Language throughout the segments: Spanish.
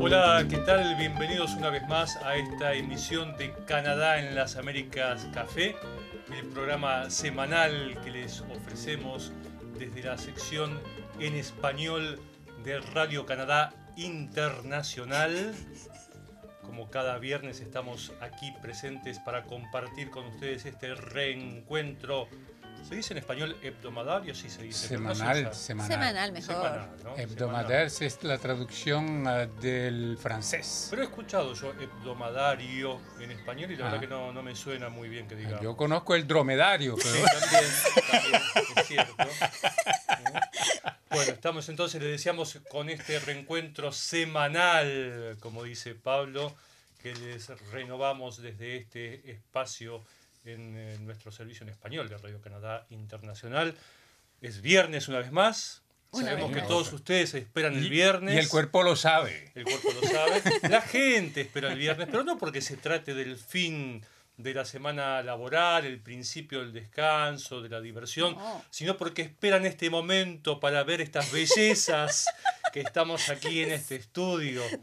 Hola, ¿qué tal? Bienvenidos una vez más a esta emisión de Canadá en las Américas Café, el programa semanal que les ofrecemos desde la sección en español de Radio Canadá Internacional. Como cada viernes estamos aquí presentes para compartir con ustedes este reencuentro ¿Se dice en español hebdomadario? Sí, se dice. Semanal, semanal. Semanal, mejor. Semanal, ¿no? Hebdomadaire Semanal. es la traducción ah, del francés. Pero he escuchado yo hebdomadario en español y la Ah. verdad que no, no me suena muy bien que diga. Yo conozco el dromedario, Sí, pero también, también, es cierto. ¿Eh? Bueno, estamos entonces, le deseamos con este reencuentro semanal, como dice Pablo, que les renovamos desde este espacio en, eh, nuestro servicio en español de Radio Canadá Internacional. Es viernes una vez más. Una Sabemos vez que más. todos ustedes esperan el y, viernes. y el cuerpo lo sabe. El cuerpo lo sabe. La gente espera el viernes, pero no porque se trate del fin de la semana laboral, el principio del descanso, de la diversión, No. sino porque esperan este momento para ver estas bellezas que estamos aquí en este estudio. ¿eh?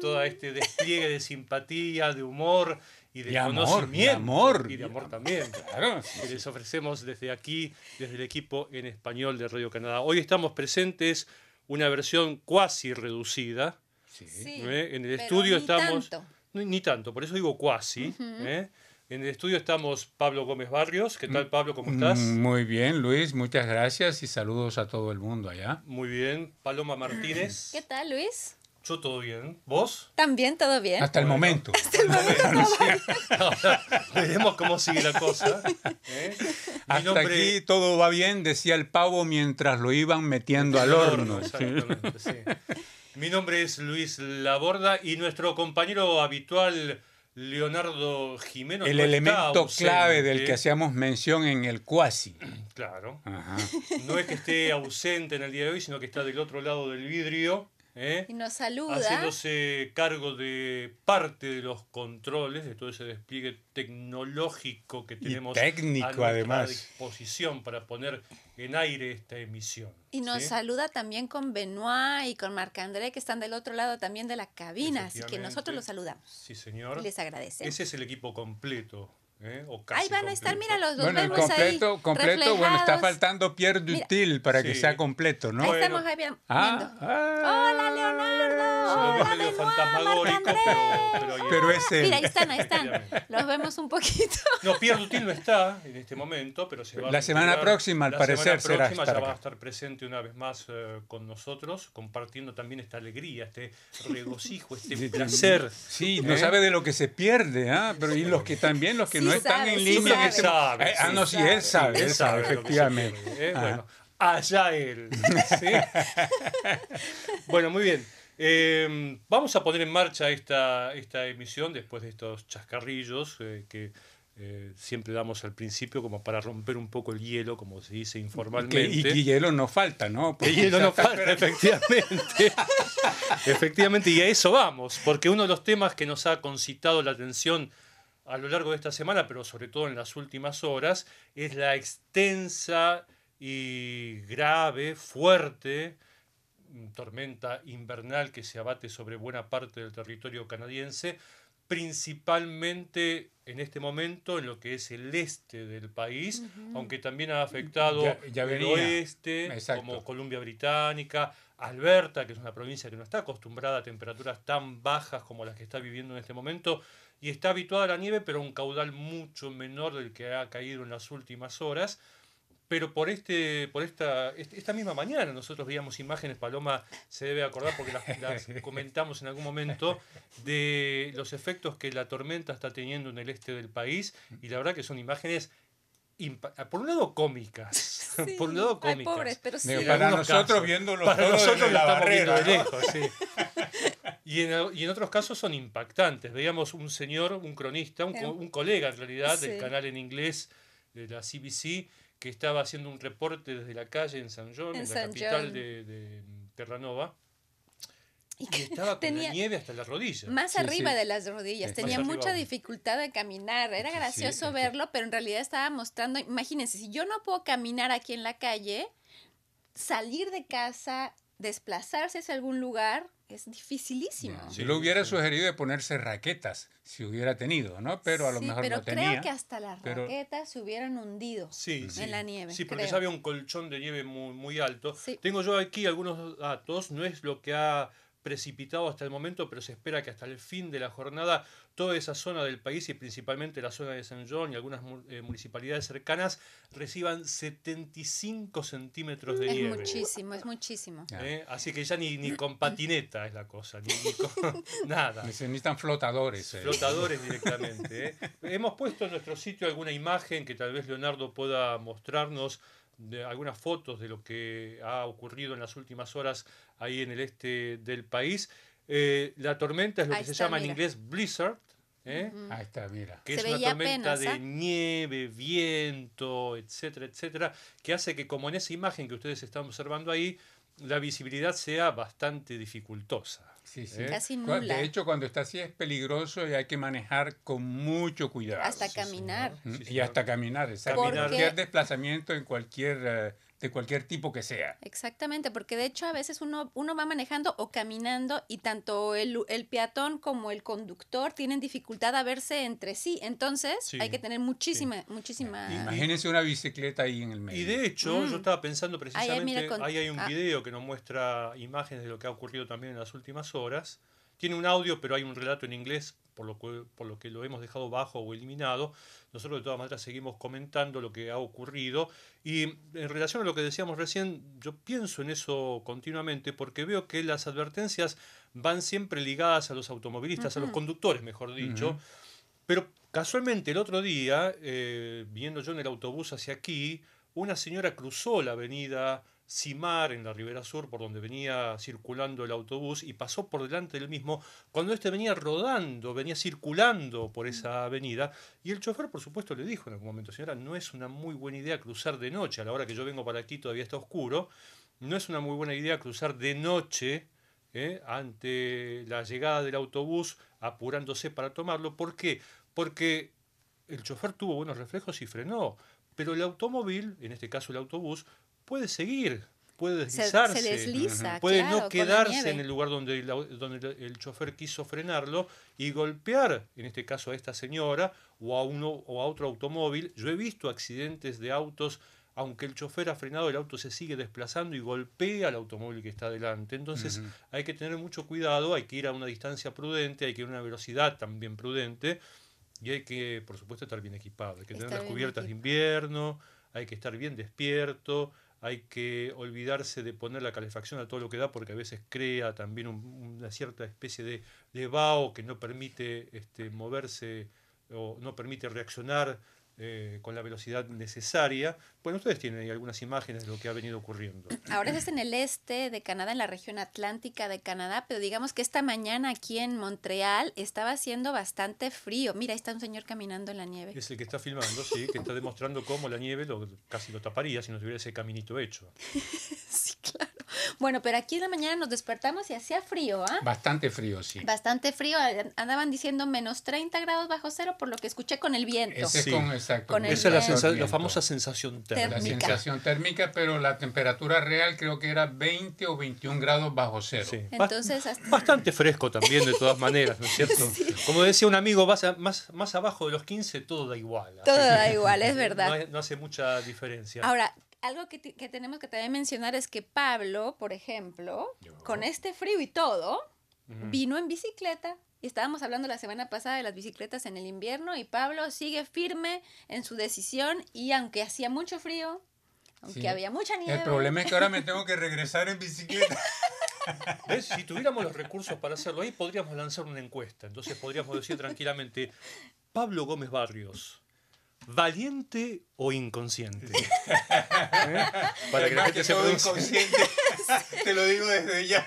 Todo este despliegue de simpatía, de humor y de Y amor, y amor. Y de amor también. Claro. Que les ofrecemos desde aquí, desde el equipo en español de Radio Canadá. Hoy estamos presentes una versión cuasi reducida. Sí. ¿eh? En el pero estudio ni estamos. tanto. Ni, ni tanto, por eso digo cuasi. ¿eh? En el estudio estamos Pablo Gómez Barrios. ¿Qué tal, Pablo? ¿Cómo estás? Mm, Muy bien, Luis, muchas gracias y saludos a todo el mundo allá. Muy bien. Paloma Martínez. ¿Qué tal, Luis? Yo todo bien. ¿Vos? También todo bien. Hasta el momento. Ahora veremos cómo sigue la cosa. ¿eh? Hasta aquí todo va bien, decía el pavo mientras lo iban metiendo al horno. exactamente, sí. Mi nombre es Luis Laborda y nuestro compañero habitual Leonardo Jimeno. El no elemento ausente. clave del que hacíamos mención en el cuasi. Claro. Ajá. No es que esté ausente en el día de hoy, sino que está del otro lado del vidrio. ¿Eh? Y nos saluda. haciéndose cargo de parte de los controles, de todo ese despliegue tecnológico que tenemos técnico, a nuestra además. disposición para poner en aire esta emisión. Y nos ¿sí? saluda también con Benoit y con Marc-André, que están del otro lado también de la cabina. Así que nosotros los saludamos. Sí, señor. Y les agradecemos. Ese es el equipo completo. ¿Eh? O casi Ahí van a estar, completo. mira, los dos Bueno, el vemos completo, ahí completo, bueno, está reflejados. faltando Pierre Mira. Dutil para que Sí. sea completo, ¿no? Ahí Bueno. estamos ahí viendo. Ah, ah. Hola, Leonardo. Lo medio fantasmagórico, pero, pero, ahí- Pero ese- Mira, ahí están, ahí están. Efectivamente. Los vemos un poquito. No, Pierre Dutil no está en este momento, pero se va a La semana próxima, al La parecer, semana será próxima estar ya va a estar presente una vez más eh, con nosotros, compartiendo también esta alegría, este regocijo, este placer. Sí, no ¿Eh? sabe de lo que se pierde, ¿ah? Pero y los que también, los que Sí no están sabe, en sí línea en este Sabe, Eh, Ah, sí no, sí, sabe. él sabe, él sabe, efectivamente. ¿eh? Bueno, allá él. ¿sí? bueno, muy bien. Eh, vamos a poner en marcha esta, esta emisión después de estos chascarrillos eh, que eh, siempre damos al principio como para romper un poco el hielo, como se dice informalmente. y, y hielo no falta, ¿no? Que hielo no falta, efectivamente. efectivamente, y a eso vamos, porque uno de los temas que nos ha concitado la atención a lo largo de esta semana, pero sobre todo en las últimas horas, es la extensa y grave, fuerte tormenta invernal que se abate sobre buena parte del territorio canadiense, principalmente en este momento en lo que es el este del país, aunque también ha afectado Ya- ya el oeste, Exacto. como Columbia Británica, Alberta, que es una provincia que no está acostumbrada a temperaturas tan bajas como las que está viviendo en este momento, y está habituada a la nieve, pero a un caudal mucho menor del que ha caído en las últimas horas. Pero por este, por esta, esta misma mañana nosotros veíamos imágenes, Paloma se debe acordar porque las, las comentamos en algún momento, de los efectos que la tormenta está teniendo en el este del país, y la verdad que son imágenes, por un lado cómicas, por un lado Ay, cómicas. pobres, pero sí. Digo, en para nosotros casos. viéndolo Para todo nosotros la barrera, lejos, sí. Y en, y en otros casos son impactantes. Veíamos un señor, un cronista, un, co- un colega en realidad del canal en inglés de la CBC, que estaba haciendo un reporte desde la calle en San John, en, En la San capital John. de, de Terranova. Y Y que estaba con tenía- la nieve hasta las rodillas. Más Sí, arriba sí. de las rodillas, Sí. tenía arriba mucha dificultad de caminar, era Sí, sí, gracioso verlo, pero en realidad estaba mostrando, imagínense, si yo no puedo caminar aquí en la calle, salir de casa, desplazarse hacia algún lugar, es dificilísimo. Si lo hubiera sí. sugerido de ponerse raquetas, si hubiera tenido, ¿no? Pero a lo Sí, mejor pero no creo tenía. que hasta las pero- raquetas se hubieran hundido. Sí, sí. en la nieve, Sí, porque creo. ya había un colchón de nieve muy, muy alto. Sí. Tengo yo aquí algunos datos, no es lo que ha precipitado hasta el momento, pero se espera que hasta el fin de la jornada toda esa zona del país y principalmente la zona de San John y algunas eh, municipalidades cercanas reciban 75 centímetros de Es nieve. muchísimo, es muchísimo. ¿eh? Así que ya ni, ni con patineta es la cosa, ni, ni con nada. Necesitan flotadores. eh. Flotadores directamente. ¿eh? Hemos puesto en nuestro sitio alguna imagen que tal vez Leonardo pueda mostrarnos, de algunas fotos de lo que ha ocurrido en las últimas horas ahí en el este del país. Eh, la tormenta es lo Ahí que se llama en inglés blizzard, ¿eh? Ahí está, mira. que Se es una tormenta apenas, de ¿ah? nieve, viento, etcétera, etcétera, que hace que como en esa imagen que ustedes están observando ahí, la visibilidad sea bastante dificultosa. Sí, sí. ¿eh? Casi Cu- nula. De hecho, cuando está así es peligroso y hay que manejar con mucho cuidado. Hasta sí, caminar. Sí, y hasta caminar, exacto. Caminar. Cualquier desplazamiento en cualquier, eh, de cualquier tipo que sea. Exactamente, porque de hecho a veces uno, uno va manejando o caminando y tanto el, el peatón como el conductor tienen dificultad a verse entre sí. Entonces Sí, hay que tener muchísima, muchísima... Imagínense una bicicleta ahí en el medio. Y de hecho, Mm. yo estaba pensando Ahí, ahí, precisamente, mira, con- ahí hay un ah. video que nos muestra imágenes de lo que ha ocurrido también en las últimas horas. Tiene un audio, pero hay un relato en inglés, por lo, que, por lo que lo hemos dejado bajo o eliminado. Nosotros de todas maneras seguimos comentando lo que ha ocurrido. Y en relación a lo que decíamos recién, yo pienso en eso continuamente porque veo que las advertencias van siempre ligadas a los automovilistas, a los conductores, mejor dicho. Pero casualmente el otro día, eh, viniendo yo en el autobús hacia aquí, una señora cruzó la avenida Simar en la Ribera Sur, por donde venía circulando el autobús, y pasó por delante del mismo cuando este venía rodando, venía circulando por esa avenida. Y el chofer, por supuesto, le dijo en algún momento, señora, no es una muy buena idea cruzar de noche, a la hora que yo vengo para aquí todavía está oscuro, no es una muy buena idea cruzar de noche ¿eh? ante la llegada del autobús, apurándose para tomarlo. ¿Por qué? Porque el chofer tuvo buenos reflejos y frenó, pero el automóvil, en este caso el autobús, puede seguir, puede se, deslizarse. se desliza, Puede claro, no la quedarse en el lugar donde el, au- donde el- chofer quiso frenarlo y golpear, en este caso a esta señora o a, uno, o a otro automóvil. Yo he visto accidentes de autos, aunque el chofer ha frenado, el auto se sigue desplazando y golpea al automóvil que está delante. Entonces hay que tener mucho cuidado, hay que ir a una distancia prudente, hay que ir a una velocidad también prudente y hay que, por supuesto, estar bien equipado. Hay que tener las cubiertas de invierno, hay que estar bien despierto, hay que olvidarse de poner la calefacción a todo lo que da porque a veces crea también un- una cierta especie de, de vaho que no permite este, moverse o no permite reaccionar eh, con la velocidad necesaria. Bueno, ustedes tienen ahí algunas imágenes de lo que ha venido ocurriendo. Ahora es en el este de Canadá, en la región atlántica de Canadá, pero digamos que esta mañana aquí en Montreal estaba haciendo bastante frío. Mira, ahí está un señor caminando en la nieve. Es el que está filmando, sí, que está demostrando cómo la nieve lo, casi lo taparía si no tuviera ese caminito hecho. Sí, claro. Bueno, pero aquí en la mañana nos despertamos y hacía frío, ¿ah? Bastante frío, sí. Bastante frío, andaban diciendo menos 30 grados bajo cero por lo que escuché con el viento. Ese es Sí. con, exacto, Con el Esa es la, la famosa sensación La térmica. Térmica. sensación térmica, pero la temperatura real creo que era 20 o 21 grados bajo cero. Sí. Entonces, hasta- Bastante fresco también, de todas maneras, ¿no es cierto? Como decía un amigo, vas a- más, más abajo de los 15 todo da igual. así todo da igual, es verdad. no hace mucha diferencia. Ahora, algo que, que tenemos que también mencionar es que Pablo, por ejemplo, con este frío y todo, vino en bicicleta. Y estábamos hablando la semana pasada de las bicicletas en el invierno y Pablo sigue firme en su decisión y aunque hacía mucho frío, aunque Sí. había mucha nieve. El problema es que ahora me tengo que regresar en bicicleta. ¿Ves? Si tuviéramos los recursos para hacerlo ahí, podríamos lanzar una encuesta. Entonces podríamos decir tranquilamente, Pablo Gómez Barrios, ¿valiente o inconsciente? ¿Eh? Para que la gente que se todo pronuncie. inconsciente. Te lo digo desde ya.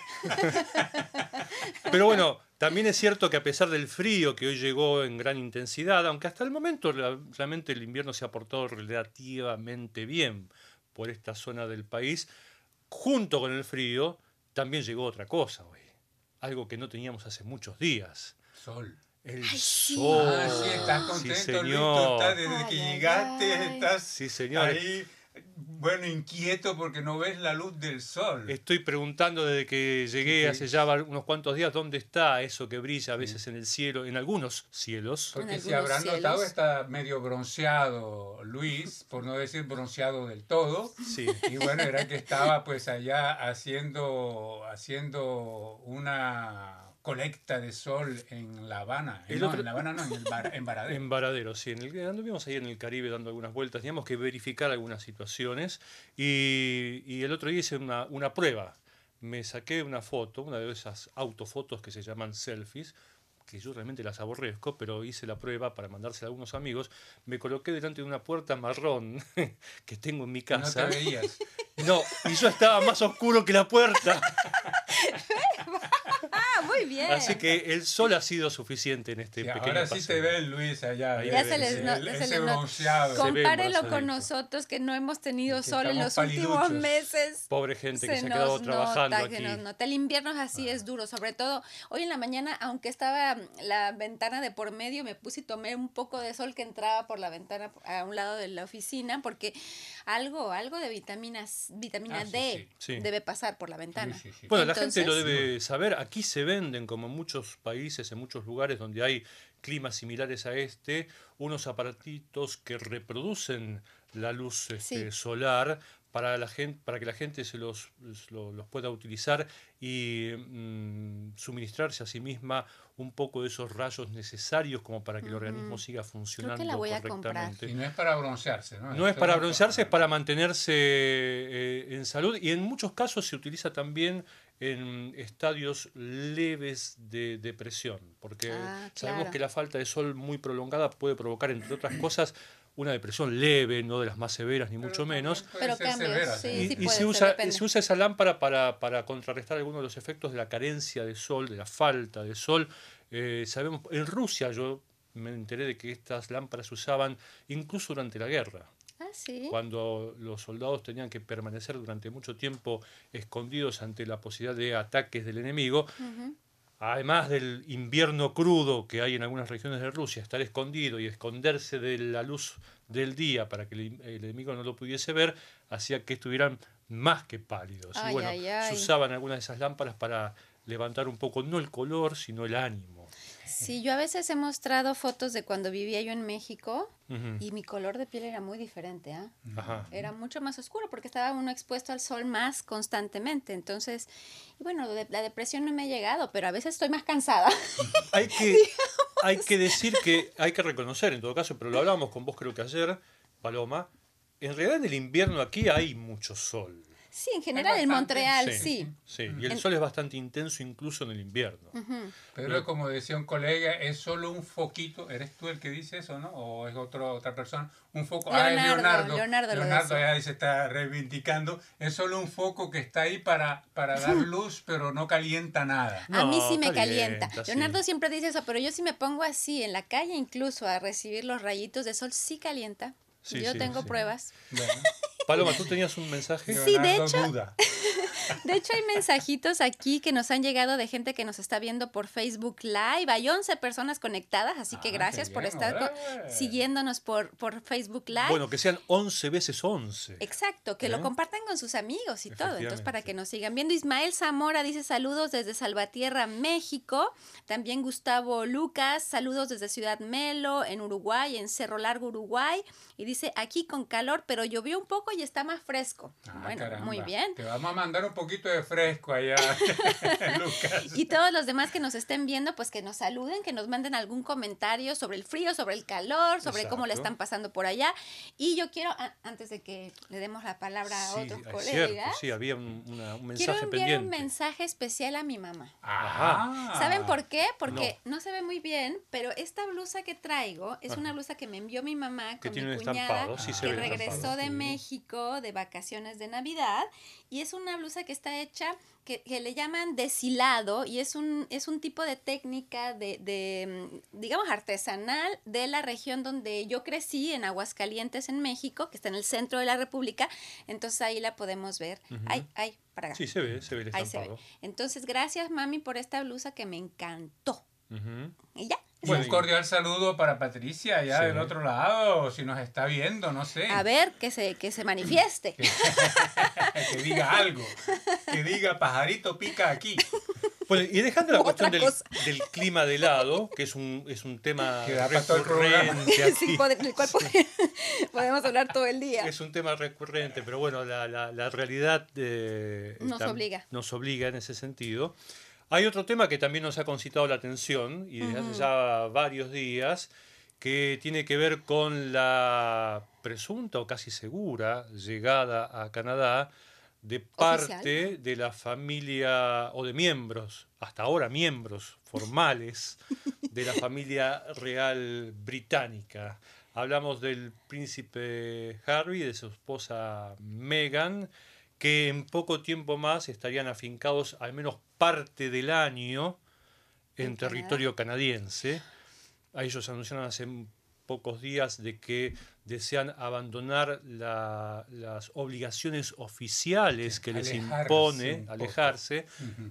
Pero bueno, también es cierto que a pesar del frío que hoy llegó en gran intensidad, aunque hasta el momento realmente el invierno se ha portado relativamente bien por esta zona del país, junto con el frío también llegó otra cosa hoy. algo que no teníamos hace muchos días. Sol. El Ay, sí. sol. Ah, sí, estás Sí, contento, Luis. Tú señor. estás desde Ay, que llegaste, ay. estás Sí, señor. ahí, bueno, inquieto porque no ves la luz del sol. Estoy preguntando desde que llegué Sí, sí. hace ya unos cuantos días dónde está eso que brilla a veces en el cielo, en algunos cielos. Porque En si algunos habrán notado, cielos. está medio bronceado Luis, por no decir bronceado del todo. Sí. Y bueno, era que estaba pues allá haciendo, haciendo una colecta de sol en La Habana. El no, otro- en La Habana no, en, el Bar- en Varadero. En Varadero, sí. En el, anduvimos ahí en el Caribe dando algunas vueltas. Teníamos que verificar algunas situaciones. Y, y el otro día hice una, una prueba. Me saqué una foto, una de esas autofotos que se llaman selfies, que yo realmente las aborrezco, pero hice la prueba para mandársela a algunos amigos. Me coloqué delante de una puerta marrón que tengo en mi no te casa. veías. No, y yo estaba más oscuro que la puerta. Ah, muy bien. Así que el sol ha sido suficiente en este Sí, pequeño ahora sí paseo. te ven, Luis, allá. Ahí Ya se ven, les sí. no- El- se bronceado. Se ve Compárelo con nosotros que no hemos tenido Que sol en los últimos paliduchos. meses. Pobre gente que Se se ha quedado nos trabajando nota, que aquí. nos nota. El invierno es así, es duro. Sobre todo hoy en la mañana, aunque estaba la ventana de por medio, me puse y tomé un poco de sol que entraba por la ventana a un lado de la oficina, porque algo, algo de vitaminas, vitamina Ah, sí, D sí. Sí. debe pasar por la ventana. Sí, sí, sí. Bueno, la gente lo Entonces- debe saber. Aquí se venden, como en muchos países, en muchos lugares donde hay climas similares a este, unos aparatitos que reproducen la luz este, Sí. solar para, la gente, para que la gente se los, lo- los pueda utilizar y mm, suministrarse a sí misma un poco de esos rayos necesarios como para que el organismo siga funcionando la voy a comprar. correctamente. Y no es para broncearse, ¿no? No es para broncearse, es para mantenerse eh, en salud y en muchos casos se utiliza también en estadios leves de depresión, porque Ah, sabemos que la falta de sol muy prolongada puede provocar, entre otras cosas, una depresión leve, no de las más severas ni Pero mucho menos. Pero cambios, sí, Y, se, usa, se usa esa lámpara para, para contrarrestar algunos de los efectos de la carencia de sol, de la falta de sol. Eh, sabemos, en Rusia yo me enteré de que estas lámparas se usaban incluso durante la guerra Ah, sí. cuando los soldados tenían que permanecer durante mucho tiempo escondidos ante la posibilidad de ataques del enemigo, además del invierno crudo que hay en algunas regiones de Rusia, estar escondido y esconderse de la luz del día para que el, el enemigo no lo pudiese ver, hacía que estuvieran más que pálidos. y bueno, ay, ay. se usaban algunas de esas lámparas para levantar un poco, no el color, sino el ánimo. Sí, yo a veces he mostrado fotos de cuando vivía yo en México y mi color de piel era muy diferente. Ajá. Era mucho más oscuro porque estaba uno expuesto al sol más constantemente. Entonces, y bueno, de- la depresión no me ha llegado, pero a veces estoy más cansada. Hay que, hay que decir que, hay que reconocer en todo caso, pero lo hablábamos con vos creo que ayer, Paloma, en realidad en el invierno aquí hay mucho sol. Sí, en general en Montreal, sí. sí. Sí, y el En- sol es bastante intenso incluso en el invierno. Ujú. Pero como decía un colega, es solo un foquito. ¿Eres tú el que dice eso, no? ¿O es otro, otra persona? Un foco. ah, es Leonardo, Leonardo. Leonardo lo Leonardo ya se está reivindicando. Es solo un foco que está ahí para, para dar luz, pero no calienta nada. a mí No, sí me calienta, calienta. sí. Leonardo siempre dice eso, pero yo sí me pongo así en la calle incluso a recibir los rayitos de sol, sí calienta. Sí, yo sí, tengo sí. pruebas. Bueno, Paloma, ¿tú tenías un mensaje? Sí, de Leonardo hecho- duda. De hecho, hay mensajitos aquí que nos han llegado de gente que nos está viendo por Facebook Live. Hay 11 personas conectadas, así que Ah, gracias por bien, estar siguiéndonos por, por Facebook Live. Bueno, que sean 11 veces 11. Exacto, que ¿Eh? lo compartan con sus amigos y todo. Entonces, para que nos sigan viendo. Ismael Zamora dice saludos desde Salvatierra, México. También Gustavo Lucas, saludos desde Ciudad Melo, en Uruguay, en Cerro Largo, Uruguay. Y dice aquí con calor, pero llovió un poco y está más fresco. Ah, bueno, caramba. muy bien. Te vamos a mandar un poquito de fresco allá, Lucas. Y todos los demás que nos estén viendo, pues que nos saluden, que nos manden algún comentario sobre el frío, sobre el calor, sobre cómo le Exacto. están pasando por allá. Y yo quiero, antes de que le demos la palabra a Sí, otros colegas, cierto, sí, había un, una- un quiero mensaje enviar pendiente. un mensaje especial a mi mamá. Ajá. ¿Saben por qué? Porque no. se ve muy bien, pero esta blusa que traigo es Ajá. una blusa que me envió mi mamá Que con mi cuñada, sí que regresó estampado, de sí. México de vacaciones de Navidad. Y es una blusa que está hecha que, le llaman deshilado y es un, es un tipo de técnica de, de, mm, digamos, artesanal de la región donde yo crecí, en Aguascalientes, en México, que está en el centro de la República. Entonces ahí la podemos ver. Ay, ay, para acá. Sí, se ve, se ve el Ahí se ve. Entonces, gracias, mami, por esta blusa que me encantó. Y ya. Un cordial saludo para Patricia allá del otro lado, si nos está viendo, no sé. A ver, que se, que se manifieste. que, diga algo, que diga pajarito pica aquí. Bueno, y dejando la cuestión del, clima de lado, que es un, es un tema recurrente aquí. podemos hablar todo el día. Es un tema recurrente, pero bueno, la, la, realidad eh, nos, obliga. nos obliga en ese sentido. Hay otro tema que también nos ha concitado la atención y desde hace ya varios días, que tiene que ver con la presunta o casi segura llegada a Canadá de parte de la familia o de miembros, hasta ahora miembros formales de la familia real británica. Hablamos del príncipe Harry de su esposa Meghan, que en poco tiempo más estarían afincados al menos parte del año en territorio canadiense. A ellos anunciaron hace pocos días de que desean abandonar las obligaciones oficiales que les impone alejarse,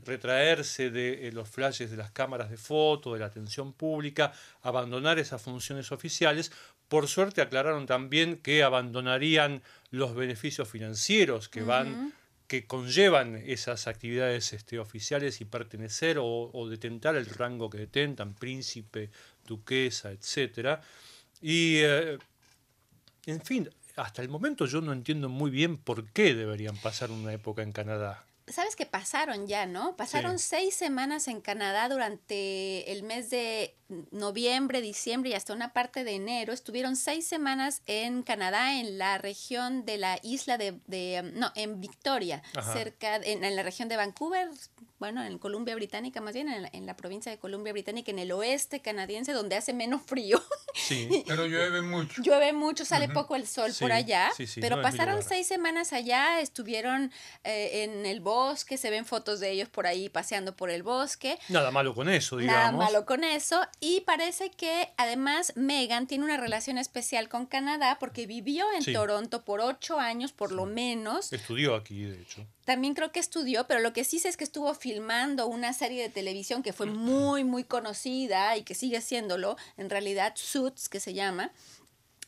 retraerse de eh, los flashes de las cámaras de foto, de la atención pública, abandonar esas funciones oficiales. Por suerte aclararon también que abandonarían los beneficios financieros que van que conllevan esas actividades este, oficiales y pertenecer o, o, detentar el rango que detentan, príncipe, duquesa, etc. Y, eh, en fin, hasta el momento yo no entiendo muy bien por qué deberían pasar una época en Canadá. Sabes que pasaron ya, ¿no? Pasaron seis semanas en Canadá durante el mes de noviembre, diciembre y hasta una parte de enero. Estuvieron seis semanas en Canadá, en la región de la isla de, de no, en Victoria, cerca, en, en, la región de Vancouver, bueno, en Columbia Británica, más bien en la, provincia de Columbia Británica, en el oeste canadiense, donde hace menos frío. Sí, pero llueve mucho. Llueve mucho, sale poco el sol por allá, pero pasaron seis semanas allá, estuvieron eh, en el bosque, se ven fotos de ellos por ahí paseando por el bosque. Nada malo con eso, digamos. Nada malo con eso, y parece que además Megan tiene una relación especial con Canadá porque vivió en Toronto por ocho años, por lo menos. Estudió aquí, de hecho. También creo que estudió, pero lo que sí sé es que estuvo filmando una serie de televisión que fue muy, muy conocida y que sigue siéndolo, en realidad Suits, que se llama,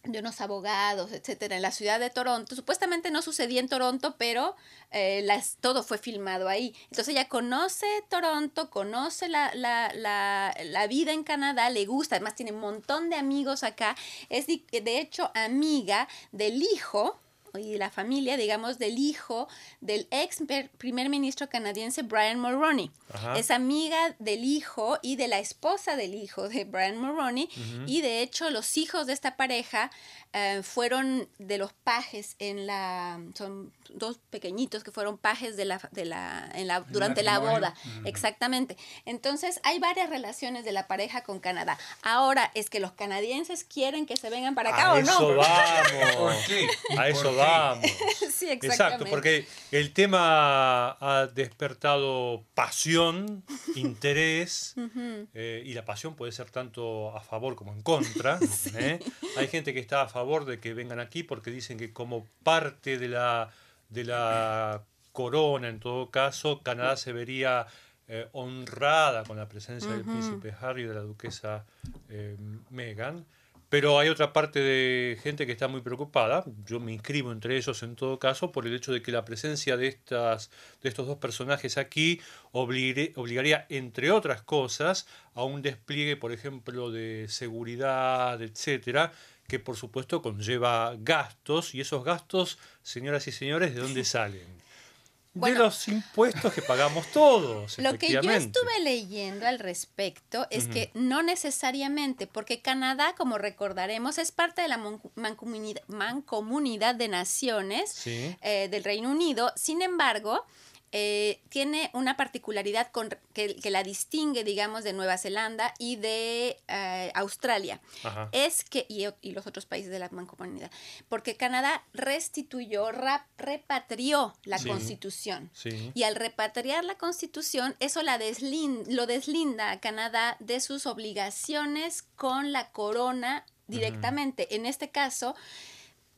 de unos abogados, etcétera, en la ciudad de Toronto. Supuestamente no sucedía en Toronto, pero eh, las, todo fue filmado ahí. Entonces ella conoce Toronto, conoce la, la, la, la, vida en Canadá, le gusta, además tiene un montón de amigos acá. Es de hecho amiga del hijo y la familia, digamos, del hijo del ex primer ministro canadiense Brian Mulroney. Es amiga del hijo y de la esposa del hijo de Brian Mulroney. Y de hecho, los hijos de esta pareja eh, fueron de los pajes en la. Son dos pequeñitos que fueron pajes de la, de la, en la, durante la boda. Exactamente. Entonces, hay varias relaciones de la pareja con Canadá. Ahora, es que los canadienses quieren que se vengan para acá o no. Eso vamos. A eso vamos. Sí, exactamente. Exacto, porque el tema ha despertado pasión, interés, eh, y la pasión puede ser tanto a favor como en contra. ¿eh? Hay gente que está a favor de que vengan aquí porque dicen que como parte de la de la corona, en todo caso, Canadá se vería eh, honrada con la presencia del príncipe Harry y de la duquesa eh, Meghan. Pero hay otra parte de gente que está muy preocupada, yo me inscribo entre ellos en todo caso, por el hecho de que la presencia de, estas, de estos dos personajes aquí obligaría, entre otras cosas, a un despliegue, por ejemplo, de seguridad, etcétera, que por supuesto conlleva gastos, y esos gastos, señoras y señores, ¿de dónde salen? de los impuestos que pagamos todos. Lo que yo estuve leyendo al respecto es que no necesariamente, porque Canadá, como recordaremos, es parte de la mancomunidad, de naciones eh, del Reino Unido. Sin embargo, eh, tiene una particularidad con, que, que, la distingue, digamos, de Nueva Zelanda y de uh, Australia. Ajá. Es que, y, y, los otros países de la mancomunidad, porque Canadá restituyó, rap, repatrió la Sí. constitución. Sí. Y al repatriar la constitución, eso la lo deslinda a Canadá de sus obligaciones con la corona directamente. En este caso,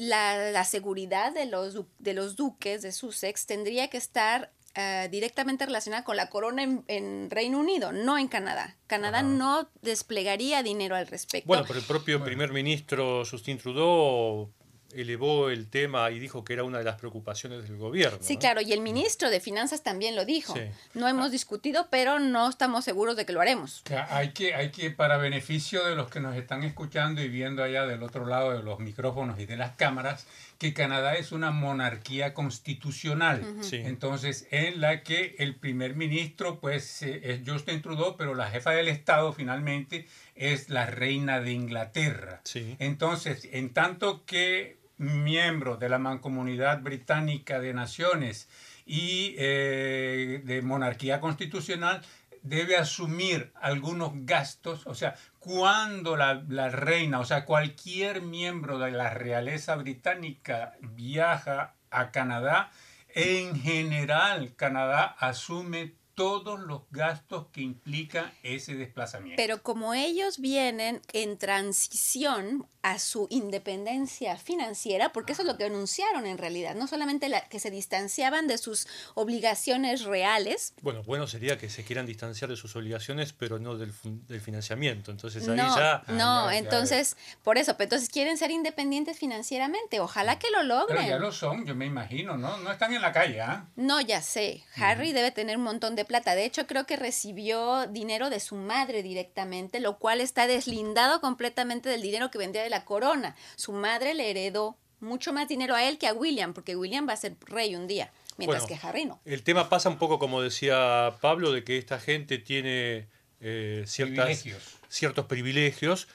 la, la seguridad de los, de los duques de Sussex tendría que estar eh, directamente relacionada con la corona en, en Reino Unido, no en Canadá. Canadá Ajá. no desplegaría dinero al respecto. Bueno, pero el propio Bueno. primer ministro Justin Trudeau elevó el tema y dijo que era una de las preocupaciones del gobierno. Sí, ¿no? claro, y el ministro de Finanzas también lo dijo. Sí. No hemos discutido, pero no estamos seguros de que lo haremos. Que hay que, hay que, para beneficio de los que nos están escuchando y viendo allá del otro lado de los micrófonos y de las cámaras, que Canadá es una monarquía constitucional. Sí. Entonces, en la que el primer ministro, pues, eh, es Justin Trudeau, pero la jefa del Estado finalmente es la reina de Inglaterra. Sí. Entonces, en tanto que miembro de la mancomunidad británica de naciones y eh, de monarquía constitucional, debe asumir algunos gastos, o sea, cuando la, la reina, o sea, cualquier miembro de la realeza británica viaja a Canadá, en general Canadá asume todos los gastos que implica ese desplazamiento. Pero como ellos vienen en transición a su independencia financiera, porque eso es lo que anunciaron en realidad, no solamente la, que se distanciaban de sus obligaciones reales, Bueno, bueno sería que se quieran distanciar de sus obligaciones, pero no del, financiamiento. Entonces ahí no, ya... no, Ah, entonces, por eso, pero entonces quieren ser independientes financieramente, ojalá que lo Pero logren. ya lo son, yo me imagino, ¿no? No están en la calle, ¿ah? No, ya sé. Harry debe tener un montón de plata. De hecho, creo que recibió dinero de su madre directamente, lo cual está deslindado completamente del dinero que vendría de la corona. Su madre le heredó mucho más dinero a él que a William, porque William va a ser rey un día, mientras Bueno, que Harry no. El tema pasa un poco como decía Pablo, de que esta gente tiene eh, ciertas, Privilegios. ciertos privilegios.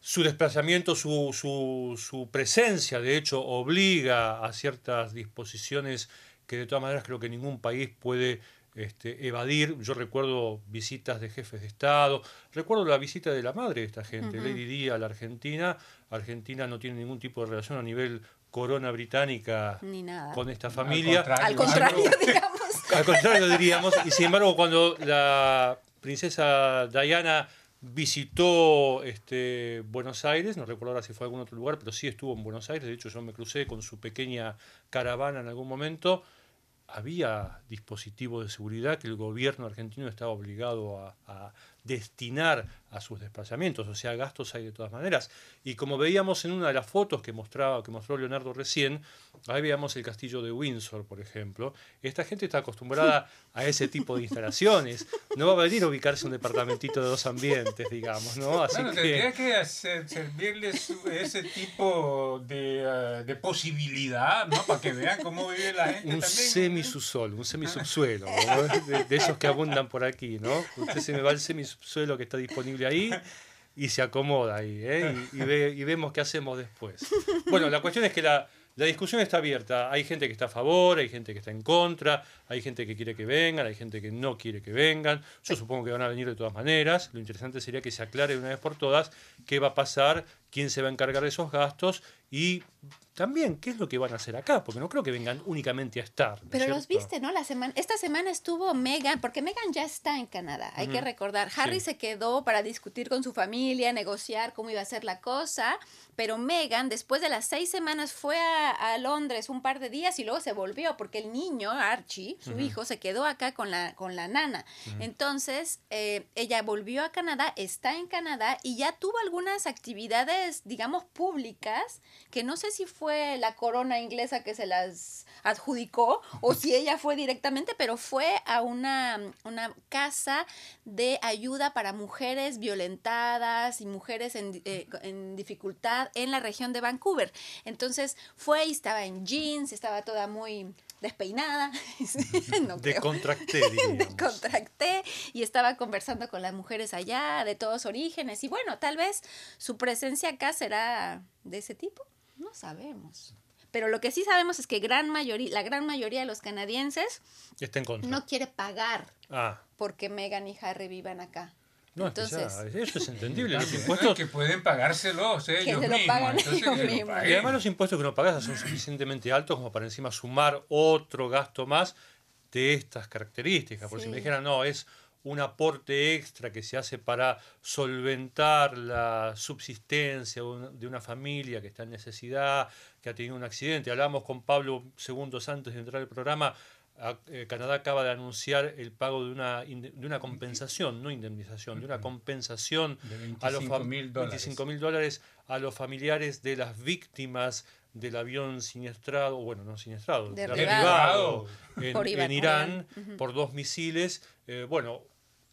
Su desplazamiento, su, su, su presencia, de hecho, obliga a ciertas disposiciones que de todas maneras creo que ningún país puede este, evadir. Yo recuerdo visitas de jefes de Estado, recuerdo la visita de la madre de esta gente, Ujú. Lady Di, a la Argentina. Argentina no tiene ningún tipo de relación a nivel corona británica Ni nada. con esta familia. Al contrario, digamos. Al contrario, diríamos. Y sin embargo, cuando la princesa Diana visitó este, Buenos Aires, no recuerdo ahora si fue a algún otro lugar, pero sí estuvo en Buenos Aires. De hecho, yo me crucé con su pequeña caravana en algún momento. Había dispositivos de seguridad que el gobierno argentino estaba obligado a, destinar a sus desplazamientos, o sea, gastos hay de todas maneras. Y como veíamos en una de las fotos que mostraba, que mostró Leonardo recién, ahí veíamos el castillo de Windsor, por ejemplo. Esta gente está acostumbrada a ese tipo de instalaciones. No va a venir a ubicarse un departamentito de dos ambientes, digamos, ¿no? Así Bueno, que tendría que hacer, servirles ese tipo de, eh, de posibilidad, ¿no? Para que vean cómo vive la gente un también. semisubsuelo, un semisubsuelo, ¿no? de, de esos que abundan por aquí, ¿no? Usted se me va el semisubsuelo que está disponible ahí y se acomoda ahí, ¿eh? Y, ve- y vemos qué hacemos después. Bueno, la cuestión es que la, la discusión está abierta. Hay gente que está a favor, hay gente que está en contra, hay gente que quiere que vengan, hay gente que no quiere que vengan. Yo supongo que van a venir de todas maneras. Lo interesante sería que se aclare una vez por todas qué va a pasar, quién se va a encargar de esos gastos y también qué es lo que van a hacer acá, porque no creo que vengan únicamente a estar. ¿no Pero los viste, ¿no? La semana, esta semana estuvo Megan, porque Megan ya está en Canadá, hay que recordar. Harry Sí. se quedó para discutir con su familia, negociar cómo iba a ser la cosa, pero Megan después de las seis semanas fue a, a Londres un par de días y luego se volvió, porque el niño, Archie, su Ujú. hijo, se quedó acá con la, con la nana. Entonces, eh, ella volvió a Canadá, está en Canadá y ya tuvo algunas actividades, digamos, públicas, que no sé si fue la corona inglesa que se las adjudicó o si ella fue directamente, pero fue a una, una casa de ayuda para mujeres violentadas y mujeres en, eh, en dificultad en la región de Vancouver. Entonces fue y estaba en jeans, estaba toda muy despeinada. no creo. Decontracté, diríamos. Contracté y estaba conversando con las mujeres allá de todos orígenes y bueno, tal vez su presencia acá será de ese tipo, no sabemos. Pero lo que sí sabemos es que gran mayoría, la gran mayoría de los canadienses Está en contra. no quiere pagar Ah, porque Meghan y Harry vivan acá. No, es que Entonces, ya, eso es entendible. Los impuestos que pueden pagárselos ellos se lo mismos. pagan entonces ellos lo mismos. paguen. Y además los impuestos que uno paga son suficientemente altos como para encima sumar otro gasto más de estas características. Porque si me dijeran, no, es un aporte extra que se hace para solventar la subsistencia de una- de una familia que está en necesidad, que ha tenido un accidente. Hablamos con Pablo segundos antes de entrar al programa. Eh, Canadá acaba de anunciar el pago de una, de una compensación, no indemnización, de una compensación De a los 25 mil dólares. 25 mil dólares a los familiares de las víctimas del avión siniestrado, bueno, no siniestrado, Derribado. en, en Irán por dos misiles. Eh, bueno,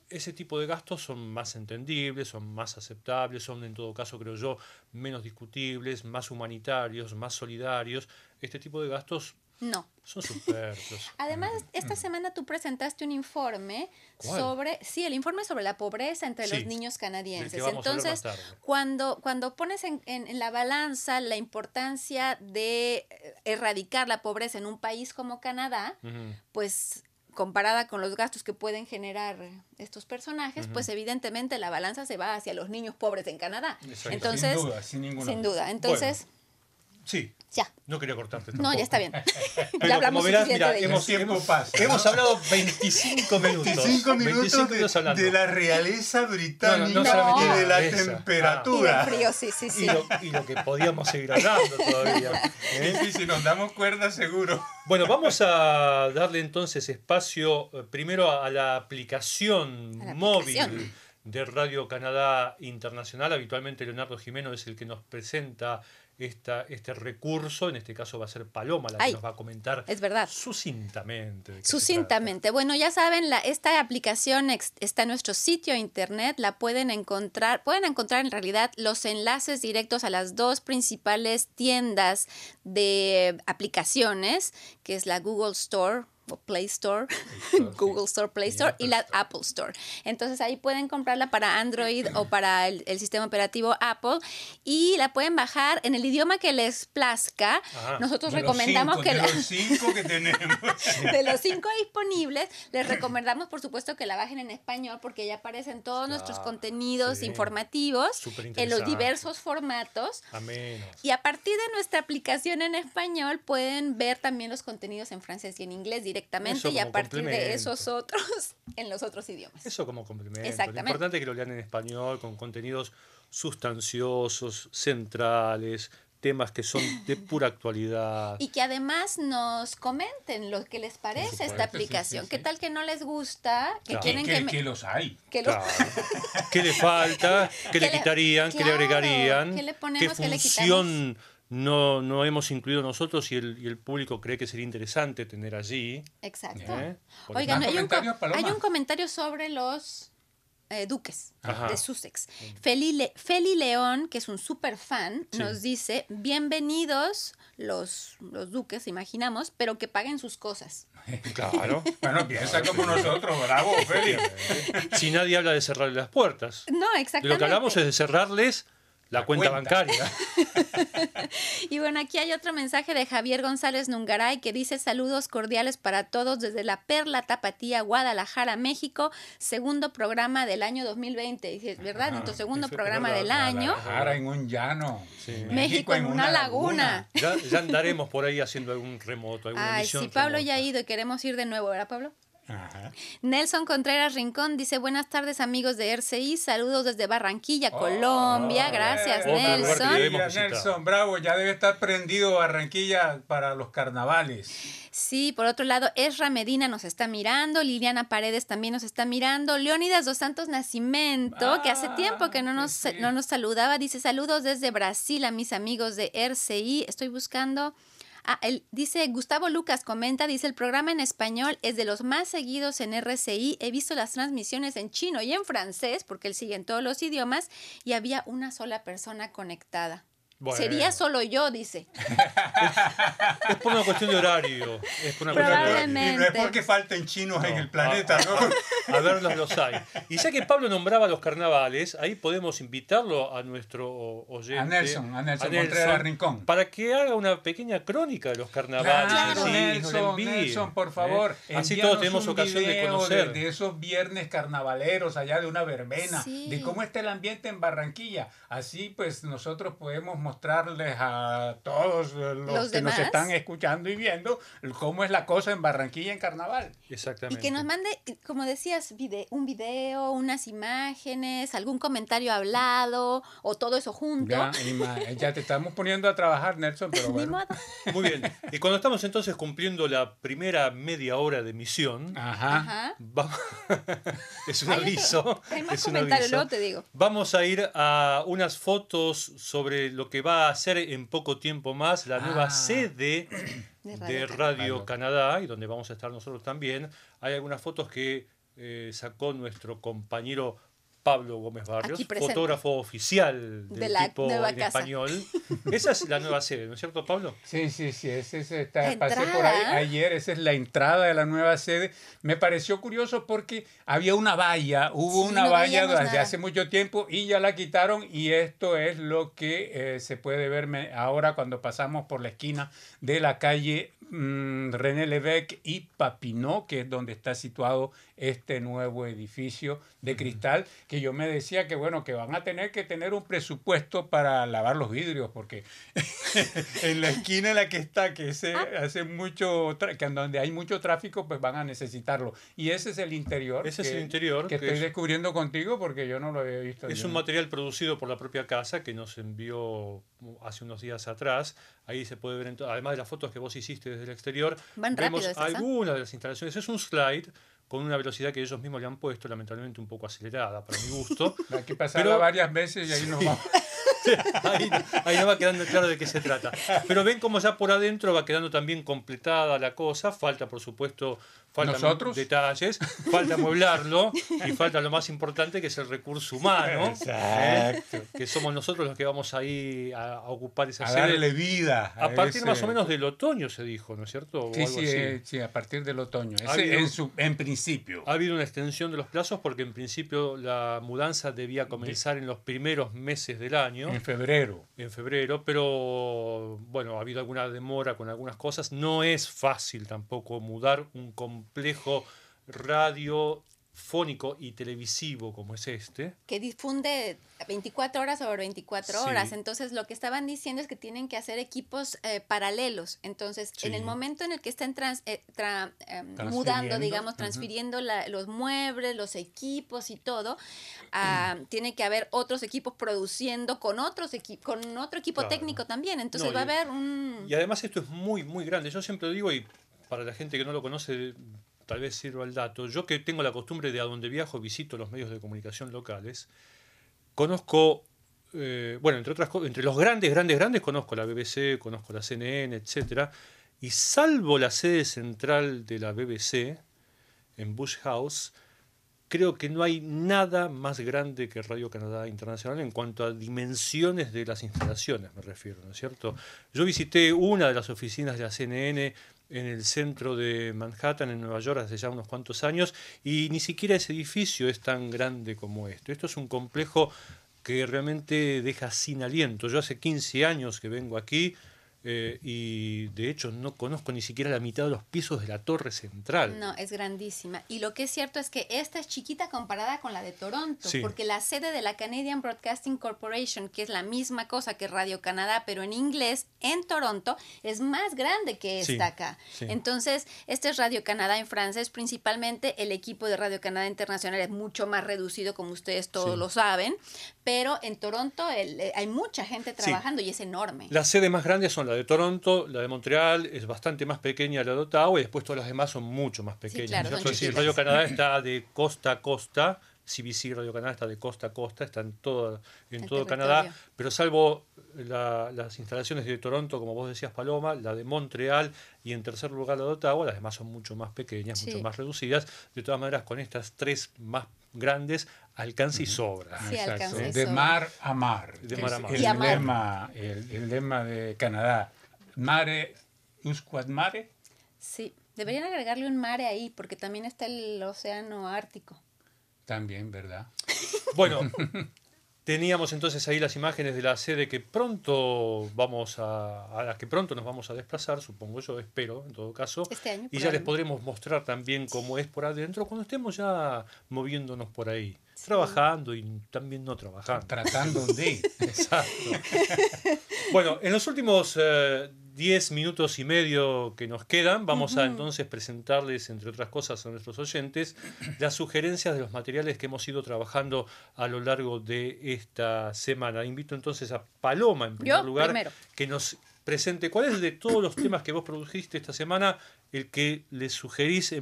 ese tipo de gastos son más entendibles, son más aceptables, son en todo caso, creo yo, menos discutibles, más humanitarios, más solidarios. Este tipo de gastos No. son superfluos. Además, esta semana tú presentaste un informe ¿Cuál? sobre, sí, el informe sobre la pobreza entre Sí, los niños canadienses. Entonces, más tarde. cuando, cuando pones en, en- en la balanza la importancia de eh, erradicar la pobreza en un país como Canadá, pues comparada con los gastos que pueden generar estos personajes, pues evidentemente la balanza se va hacia los niños pobres en Canadá. Exacto. Entonces, sin duda, sin ninguna sin duda. Entonces, Sí, ya. no quería cortarte. No, tampoco. ya está bien. Pero ya hablamos como verás, mira, de hemos, tiempo hemos- pasa, ¿no? hemos hablado 25 minutos. 25 minutos 25 de, minutos hablando. de la realeza británica No, no, no y de la. Y temperatura. frío, sí, sí, sí. Y lo, y lo que podíamos seguir hablando todavía. ¿eh? Sí, si nos damos cuerda, seguro. Bueno, vamos a darle entonces espacio eh, primero a, a la aplicación A la móvil aplicación. de Radio Canadá Internacional. Habitualmente Leonardo Jimeno es el que nos presenta esta, este recurso. En este caso va a ser Paloma la que nos va a comentar es verdad. sucintamente. Sucintamente. Bueno, ya saben, la, esta aplicación está en nuestro sitio internet. La pueden encontrar. Pueden encontrar en realidad los enlaces directos a las dos principales tiendas de aplicaciones, que es la Google Store Play Store. Google Store, Play Store y la. Apple Store. Entonces ahí pueden comprarla para Android o para el, el sistema operativo Apple y la pueden bajar en el idioma que les plazca. Ajá. Nosotros recomendamos cinco, que de la, los cinco que tenemos. de los cinco disponibles, les recomendamos, por supuesto, que la bajen en español porque ya aparecen todos nuestros Claro, contenidos sí. informativos en los diversos formatos. Amenos. Y a partir de nuestra aplicación en español pueden ver también los contenidos en francés y en inglés directamente Eso y a partir de esos otros en los otros idiomas. Eso como complemento. Lo Exactamente. importante es que lo lean en español con contenidos sustanciosos, centrales, temas que son de pura actualidad. Y que además nos comenten lo que les parece supuesto, esta sí, aplicación. sí, ¿Qué sí. tal que no les gusta? Que Claro. quieren que, que, que, me- que los hay. que lo- Claro. ¿Qué le falta? ¿Qué le ¿Qué le- quitarían? ¿Qué le claro, agregarían? qué le ponemos, qué le función no, no hemos incluido nosotros y el, y el público cree que sería interesante tener allí? Exacto. ¿eh? Oigan, ¿Más hay un, hay un comentario sobre los eh, duques Ajá. de Sussex. Feli, Le- Feli León, que es un super fan, Sí. nos dice, bienvenidos los, los duques, imaginamos, pero que paguen sus cosas. Claro. Bueno, piensa como nosotros, bravo, Félix. si nadie habla de cerrarle las puertas. No, De exactamente. lo que hablamos es de cerrarles la, La cuenta, cuenta. bancaria. Y bueno, aquí hay otro mensaje de Javier González Nungaray que dice saludos cordiales para todos desde la Perla Tapatía, Guadalajara, México, segundo programa del año 2020. Dice, ¿verdad? Ajá, Nuestro segundo programa del año. Guadalajara en un llano. Sí. México en una laguna. Ya, ya andaremos por ahí haciendo algún remoto, alguna Ay, emisión sí, Pablo ya ha ido y queremos ir de nuevo, ¿verdad, Pablo? Ajá. Nelson Contreras Rincón dice buenas tardes amigos de RCI, saludos desde Barranquilla, Oh, Colombia, gracias Otro lugar que Nelson. Nelson, bravo, ya debe estar prendido Barranquilla para los carnavales. Sí, por otro lado, Esra Medina nos está mirando, Liliana Paredes también nos está mirando, Leónidas Dos Santos Nacimiento, que hace Ah, tiempo que no sí, nos, sí. no nos saludaba, dice saludos desde Brasil a mis amigos de RCI, estoy buscando... Ah, el- dice Gustavo Lucas comenta, dice el programa en español es de los más seguidos en RCI. He visto las transmisiones en chino y en francés, porque él sigue en todos los idiomas, y había una sola persona conectada. Bueno. Sería solo yo, dice. Es por una cuestión de horario. Es por una cuestión de horario. Probablemente. Y no es porque falten chinos en el planeta, a- ¿no? A verlos los hay. Y ya que Pablo nombraba los carnavales, ahí podemos invitarlo a nuestro oyente. A Nelson, a Nelson Contreras Rincón. Para que haga una pequeña crónica de los carnavales. Claro, la Nelson, envíe, Nelson, por ¿eh? favor. Así todos tenemos ocasión de conocer. De, de esos viernes carnavaleros allá de una verbena, Sí. de cómo está el ambiente en Barranquilla. Así pues nosotros podemos mostrarles a todos eh, los, Los que nos están escuchando y viendo cómo es la cosa en Barranquilla en carnaval. Y Exactamente. que nos mande, como decías, vide- un video, unas imágenes, algún comentario hablado o todo eso junto. Ya, y ma- ya te estamos poniendo a trabajar, Nelson, pero Ni bueno. modo. Muy bien. Y cuando estamos entonces cumpliendo la primera media hora de emisión, Ajá. Ajá. vamos... es un Hay otro- aviso. Hay más es un comentarios, aviso. luego te digo. Vamos a ir a unas fotos sobre lo que va a ser en poco tiempo más la nueva Ah. sede De de Radio Radio, Canadá. Canadá y donde vamos a estar nosotros también. Hay algunas fotos que eh, sacó nuestro compañero Pablo Gómez Barrios, fotógrafo oficial del De la tipo nueva en casa. español. Esa es la nueva sede, ¿no es cierto, Pablo? Sí, sí, sí, ese, ese está, pasé por entrada. ahí ayer, esa es la entrada de la nueva sede. Me pareció curioso porque había una valla, hubo Sí, una no valla desde nada. hace mucho tiempo y ya la quitaron y esto es lo que eh, se puede ver ahora cuando pasamos por la esquina de la calle mm, René Levesque y Papineau, que es donde está situado este nuevo edificio de cristal, que yo me decía que bueno, que van a tener que tener un presupuesto para lavar los vidrios, porque en la esquina en la que está, que se Ah. hace mucho, que en donde hay mucho tráfico, pues van a necesitarlo. Y ese es el interior. Ese es que- el interior, Que que estoy es- descubriendo contigo porque yo no lo había visto. Es un no. material producido por la propia casa que nos envió hace unos días atrás. Ahí se puede ver, además de las fotos que vos hiciste desde el exterior, Van vemos ¿ah? algunas de las instalaciones. Es un slide con una velocidad que ellos mismos le han puesto, lamentablemente un poco acelerada para mi gusto. Hay que pasarla Pero- varias veces y ahí nos vamos. ahí, ahí no va quedando claro de qué se trata. Pero ven cómo ya por adentro va quedando también completada la cosa. Falta, por supuesto, faltan ¿Nosotros? detalles, falta amueblarlo y falta lo más importante que es el recurso humano. Exacto. Que somos nosotros los que vamos ahí a, a ocupar esa A sede. darle vida. A partir ese- más o menos del otoño se dijo, ¿no es cierto? O Sí, algo sí, así. eh, sí, a partir del otoño. Ese Ha habido- en, su, en principio. Ha habido una extensión de los plazos porque en principio la mudanza debía comenzar en los primeros meses del año. En febrero. en febrero, pero bueno, ha habido alguna demora con algunas cosas. No es fácil tampoco mudar un complejo radiofónico y televisivo como es este. que difunde 24 horas sobre 24 Sí. horas. Entonces, lo que estaban diciendo es que tienen que hacer equipos eh, paralelos. Entonces, en el momento en el que estén trans- eh, tra- em, mudando, digamos, transfiriendo la- los muebles, los equipos y todo, ah, tiene que haber otros equipos produciendo con otros equi- con otro equipo Claro. técnico también. Entonces, No, va a haber un... Y además esto es muy, muy grande. Yo siempre digo, y para la gente que no lo conoce, tal vez sirva el dato, yo que tengo la costumbre de a donde viajo visito los medios de comunicación locales, conozco, eh, bueno, entre otras cosas, entre los grandes, grandes, grandes, conozco la BBC, conozco la CNN, etcétera, y salvo la sede central de la BBC, en Bush House, creo que no hay nada más grande que Radio Canadá Internacional en cuanto a dimensiones de las instalaciones, me refiero, ¿no es cierto? Yo visité una de las oficinas de la CNN en el centro de Manhattan, en Nueva York, hace ya unos cuantos años, y ni siquiera ese edificio es tan grande como esto. Esto es un complejo que realmente deja sin aliento. Yo hace 15 años que vengo aquí eh, y de hecho no conozco ni siquiera la mitad de los pisos de la torre central. No, es grandísima. Y lo que es cierto es que esta es chiquita comparada con la de Toronto, Sí. porque la sede de la Canadian Broadcasting Corporation, que es la misma cosa que Radio Canadá, pero en inglés, en Toronto, es más grande que Sí, esta acá. sí. Entonces, este es Radio Canadá en francés, principalmente el equipo de Radio Canadá Internacional es mucho más reducido, como ustedes todos lo saben, pero en Toronto el- eh, hay mucha gente trabajando y es enorme. Las sedes más grandes son la de Toronto, la de Montreal es bastante más pequeña la de Ottawa y después todas las demás son mucho más pequeñas. claro, ¿no? son Es decir, chiquitas. Radio Canadá está de costa a costa, CBC Radio Canadá está de costa a costa, está en todo, en El todo territorio. Canadá, pero salvo la- las instalaciones de Toronto, como vos decías, Paloma, la de Montreal y en tercer lugar la de Ottawa, las demás son mucho más pequeñas, Sí. mucho más reducidas. De todas maneras, con estas tres más grandes, alcance y sobra. Sí, Exacto. alcance y De sobra. mar a mar. De mar a mar. El, Y a mar. Lema, el, el lema de Canadá. Mare, usquad mare. Sí, deberían agregarle un mare ahí, porque también está el océano Ártico. También, ¿verdad? Bueno, teníamos entonces ahí las imágenes de la sede que pronto vamos a, a la que pronto nos vamos a desplazar, supongo yo, espero, en todo caso. Este año, Y ya les podremos mostrar también cómo es por adentro cuando estemos ya moviéndonos por ahí, trabajando y también no trabajando. Tratando de. Exacto. Bueno, en los últimos eh, 10 minutos y medio que nos quedan, vamos a entonces presentarles, entre otras cosas, a nuestros oyentes las sugerencias de los materiales que hemos ido trabajando a lo largo de esta semana. Invito entonces a Paloma, en primer Yo, lugar, primero. que nos presente cuál es de todos los temas que vos produjiste esta semana el que les sugerís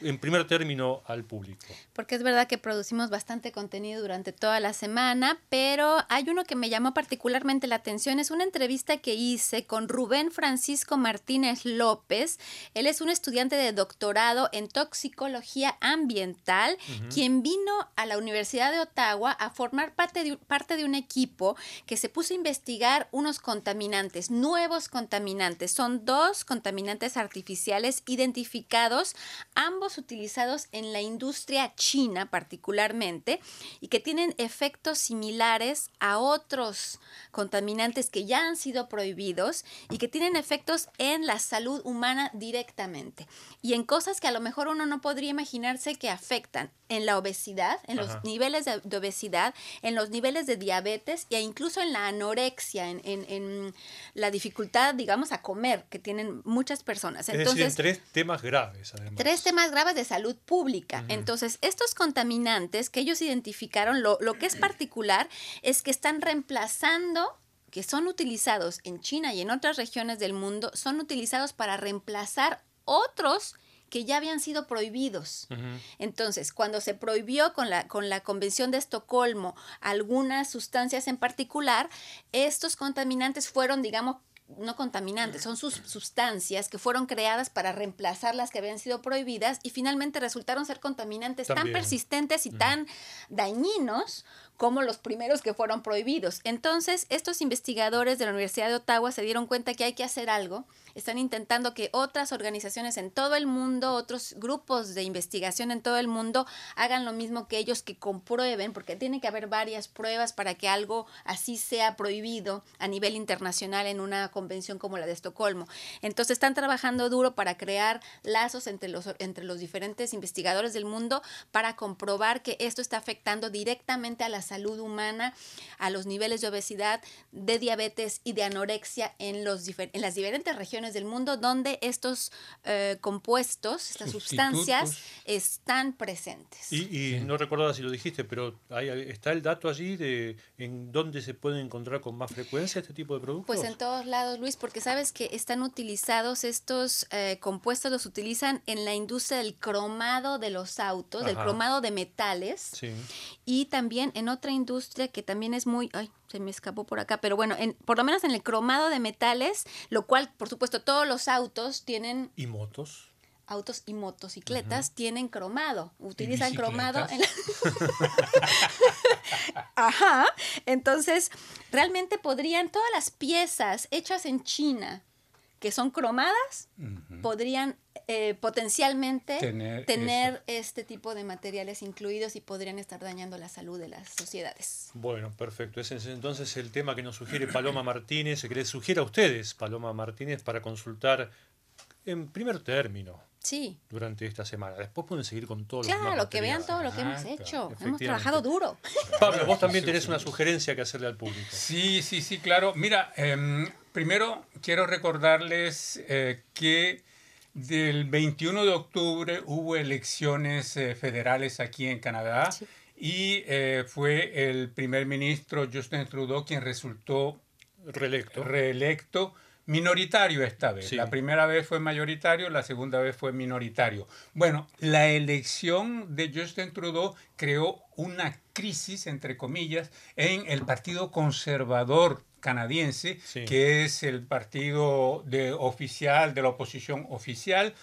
en, primer término al público. Porque es verdad que producimos bastante contenido durante toda la semana, pero hay uno que me llamó particularmente la atención. Es una entrevista que hice con Rubén Francisco Martínez López. Él es un estudiante de doctorado en toxicología ambiental, quien vino a la Universidad de Ottawa a formar parte de, parte de un equipo que se puso a investigar unos contaminantes, nuevos contaminantes. Son dos contaminantes artificiales identificados, ambos utilizados en la industria china particularmente y que tienen efectos similares a otros contaminantes que ya han sido prohibidos y que tienen efectos en la salud humana directamente y en cosas que a lo mejor uno no podría imaginarse que afectan en la obesidad, en Ajá. los niveles de, de obesidad, en los niveles de diabetes e incluso en la anorexia, en, en- en la dificultad, digamos, a comer que tienen muchas personas. es Entonces, decir, en tres temas graves, además. Tres temas graves de salud pública. Entonces, estos contaminantes que ellos identificaron, lo, lo que es particular es que están reemplazando que son utilizados en China y en otras regiones del mundo, son utilizados para reemplazar otros que ya habían sido prohibidos. Entonces, cuando se prohibió con la, con la Convención de Estocolmo algunas sustancias en particular, estos contaminantes fueron, digamos, no contaminantes, son sus sustancias que fueron creadas para reemplazar las que habían sido prohibidas y finalmente resultaron ser contaminantes También. tan persistentes y tan dañinos como los primeros que fueron prohibidos. Entonces, estos investigadores de la Universidad de Ottawa se dieron cuenta que hay que hacer algo. Están intentando que otras organizaciones en todo el mundo, otros grupos de investigación en todo el mundo hagan lo mismo que ellos, que comprueben, porque tiene que haber varias pruebas para que algo así sea prohibido a nivel internacional en una convención como la de Estocolmo. Entonces, están trabajando duro para crear lazos entre los, entre los diferentes investigadores del mundo para comprobar que esto está afectando directamente a la salud humana, a los niveles de obesidad, de diabetes y de anorexia en, los difer- en las diferentes regiones del mundo donde estos eh, compuestos, estas sustancias, están presentes. Y, y no recordaba si lo dijiste, pero hay, está el dato allí de en dónde se pueden encontrar con más frecuencia este tipo de productos. Pues en todos lados, Luis, porque sabes que están utilizados estos eh, compuestos, los utilizan en la industria del cromado de los autos, del cromado de metales. Sí. y también en otra industria que también es muy, ay, se me escapó por acá, pero bueno, en, por lo menos en el cromado de metales, lo cual, por supuesto, todos los autos tienen, ¿Y motos? autos y motocicletas tienen cromado, utilizan cromado en la- Ajá, entonces, realmente podrían, todas las piezas hechas en China que son cromadas, podrían eh, potencialmente Tener tener, este tipo de materiales incluidos y podrían estar dañando la salud de las sociedades. Bueno, perfecto. Ese es entonces el tema que nos sugiere Paloma Martínez, que les sugiere a ustedes, Paloma Martínez, para consultar en primer término Sí, durante esta semana. Después pueden seguir con todos los claro, demás que vean todo lo que hemos hecho. Hemos trabajado duro. Pablo, vos también tenés una sugerencia que hacerle al público. Sí, sí, sí, claro. Mira, em, primero quiero recordarles eh, que del 21 de octubre hubo elecciones eh, federales aquí en Canadá Sí. y eh, fue el primer ministro Justin Trudeau quien resultó Reelecto. reelecto minoritario esta vez. Sí. La primera vez fue mayoritario, la segunda vez fue minoritario. Bueno, la elección de Justin Trudeau creó una crisis, entre comillas, en el Partido Conservador canadiense, Sí. que es el partido de oficial, de la oposición oficial,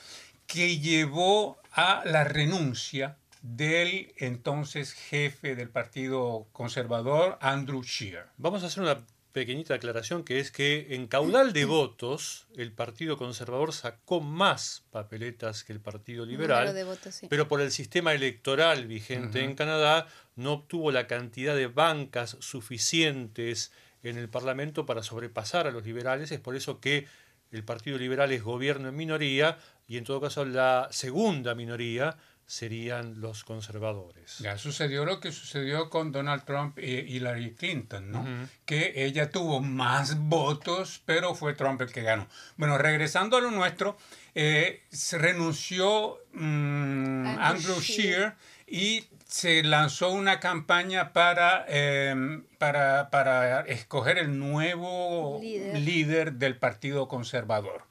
que llevó a la renuncia del entonces jefe del Partido Conservador, Andrew Scheer. Vamos a hacer una pequeñita aclaración que es que en caudal de votos el Partido Conservador sacó más papeletas que el Partido Liberal, de votos, sí. pero por el sistema electoral vigente en Canadá no obtuvo la cantidad de bancas suficientes en el Parlamento para sobrepasar a los liberales. Es por eso que el Partido Liberal es gobierno en minoría y en todo caso la segunda minoría serían los conservadores. Ya sucedió lo que sucedió con Donald Trump y Hillary Clinton, ¿no? Que ella tuvo más votos, pero fue Trump el que ganó. Bueno, regresando a lo nuestro, eh, se renunció mm, Andrew Andrew Scheer. Scheer y se lanzó una campaña para, eh, para, para escoger el nuevo Líder. líder del Partido Conservador.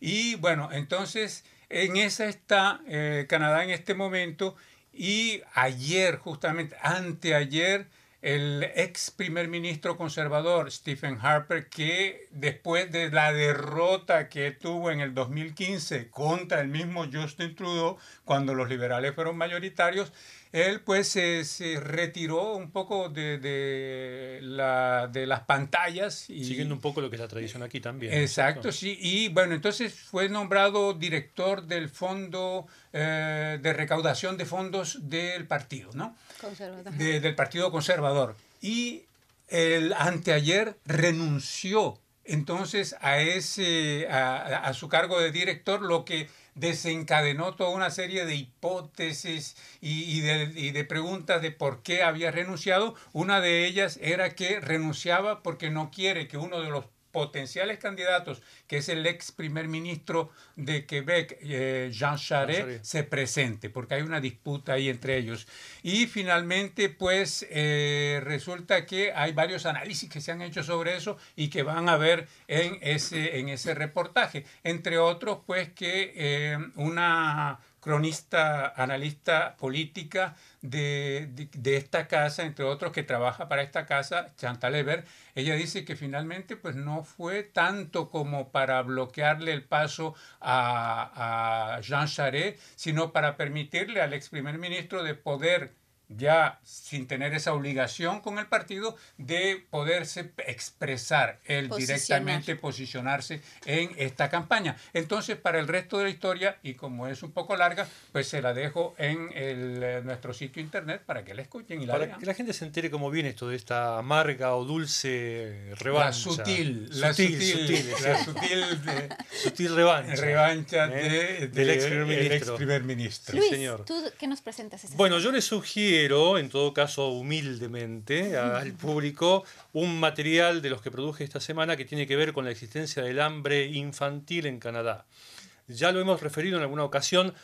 Y bueno, entonces en esa está eh, Canadá en este momento y ayer, justamente anteayer, el ex primer ministro conservador Stephen Harper, que después de la derrota que tuvo en el 2015 contra el mismo Justin Trudeau, cuando los liberales fueron mayoritarios, él pues se, se retiró un poco de, de, la, de las pantallas. Y, Siguiendo un poco lo que es la tradición aquí también. ¿no es Exacto, sí. Y bueno, entonces fue nombrado director del Fondo eh, de Recaudación de Fondos del partido, ¿no? Conservador. De- del Partido Conservador. Y el anteayer renunció entonces a, ese, a, a su cargo de director, lo que desencadenó toda una serie de hipótesis y, de, y de preguntas de por qué había renunciado. Una de ellas era que renunciaba porque no quiere que uno de los potenciales candidatos, que es el ex primer ministro de Quebec, eh, Jean Charest, se presente, porque hay una disputa ahí entre ellos. Y finalmente, pues eh, resulta que hay varios análisis que se han hecho sobre eso y que van a ver en ese, en ese reportaje. Entre otros, pues que eh, una cronista, analista política de, de, de esta casa, entre otros que trabaja para esta casa, Chantal Eber, ella dice que finalmente pues no fue tanto como para bloquearle el paso a, a Jean Charest, sino para permitirle al ex primer ministro de poder ya sin tener esa obligación con el partido de poderse expresar él Posicionar. directamente posicionarse en esta campaña. Entonces, para el resto de la historia, y como es un poco larga, pues se la dejo en el, eh, nuestro sitio internet para que la escuchen y la Para vean. que la gente se entere cómo viene esto de esta amarga o dulce revancha. La sutil, la sutil, sutil, la exacto. sutil de- Sutil revancha. revancha ¿eh? de, del de- ex primer el ministro. ex primer ministro. Luis, señor. ¿tú qué nos presentas Bueno, yo les sugiero, en todo caso humildemente, al público, un material de los que produje esta semana que tiene que ver con la existencia del hambre infantil en Canadá. Ya lo hemos referido en alguna ocasión.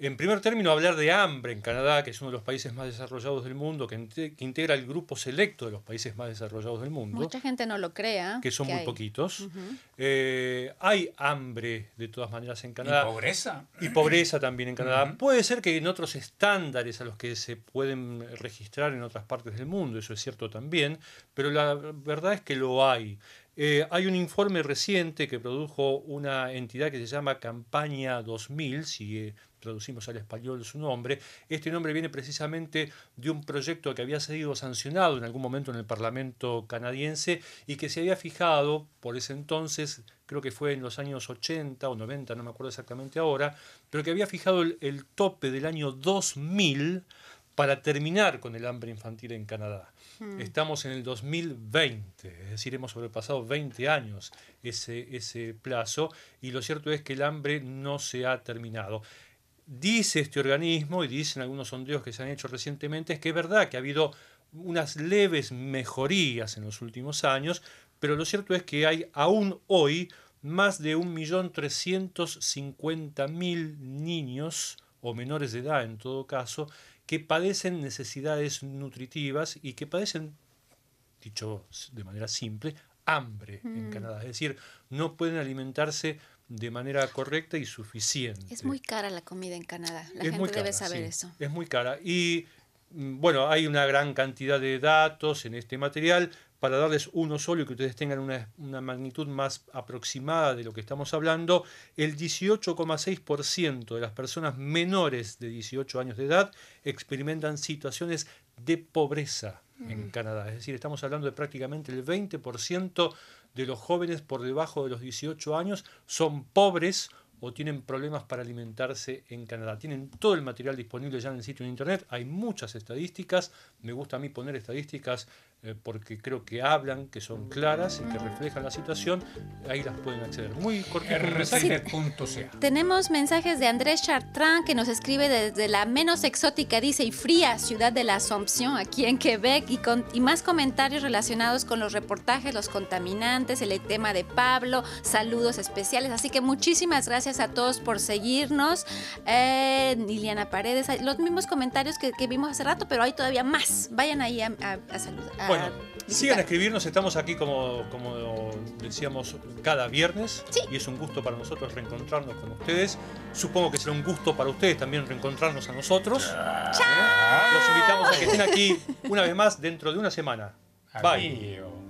En primer término, hablar de hambre en Canadá, que es uno de los países más desarrollados del mundo, que, inte- que integra el grupo selecto de los países más desarrollados del mundo, Mucha gente no lo crea. que son muy hay. poquitos. Eh, hay hambre, de todas maneras, en Y Canadá. pobreza. Y pobreza también en Canadá. Puede ser que en otros estándares a los que se pueden registrar en otras partes del mundo, eso es cierto también, pero la verdad es que lo hay. Eh, hay un informe reciente que produjo una entidad que se llama Campaña 2000, si eh, traducimos al español su nombre. Este nombre viene precisamente de un proyecto que había sido sancionado en algún momento en el Parlamento canadiense y que se había fijado por ese entonces, creo que fue en los años 80 o 90, no me acuerdo exactamente ahora, pero que había fijado el, el tope del año 2000 para terminar con el hambre infantil en Canadá. Estamos en el 2020, es decir, hemos sobrepasado 20 años ese, ese plazo y lo cierto es que el hambre no se ha terminado. Dice este organismo y dicen algunos sondeos que se han hecho recientemente, es que es verdad que ha habido unas leves mejorías en los últimos años, pero lo cierto es que hay aún hoy más de 1.350.000 niños o menores de edad en todo caso que padecen necesidades nutritivas y que padecen, dicho de manera simple, hambre en Canadá. Es decir, no pueden alimentarse de manera correcta y suficiente. Es muy cara la comida en Canadá. La Es gente debe saber sí, eso. Es muy cara. Y Mm, Bueno, hay una gran cantidad de datos en este material. Para darles uno solo y que ustedes tengan una, una magnitud más aproximada de lo que estamos hablando, el 18,6% de las personas menores de 18 años de edad experimentan situaciones de pobreza en Canadá. Es decir, estamos hablando de prácticamente el 20% de los jóvenes por debajo de los 18 años son pobres o tienen problemas para alimentarse en Canadá. Tienen todo el material disponible ya en el sitio de internet, hay muchas estadísticas, me gusta a mí poner estadísticas eh, porque creo que hablan, que son claras y que reflejan la situación, ahí las pueden acceder. Muy cortito rcc.ca. Tenemos mensajes de Andrés Chartrand que nos escribe desde la menos exótica, dice, y fría ciudad de la Asompción, aquí en Quebec, y, con, y más comentarios relacionados con los reportajes, los contaminantes, el tema de Pablo, saludos especiales. Así que muchísimas gracias a todos por seguirnos. Eh, Liliana Paredes, los mismos comentarios que, que vimos hace rato, pero hay todavía más. Vayan ahí a, a, a saludar. Bueno, sigan a escribirnos, estamos aquí como, como decíamos cada viernes Sí. y es un gusto para nosotros reencontrarnos con ustedes. Supongo que será un gusto para ustedes también reencontrarnos a nosotros. ¿Eh? Los invitamos a que estén aquí una vez más dentro de una semana. Bye. Adiós.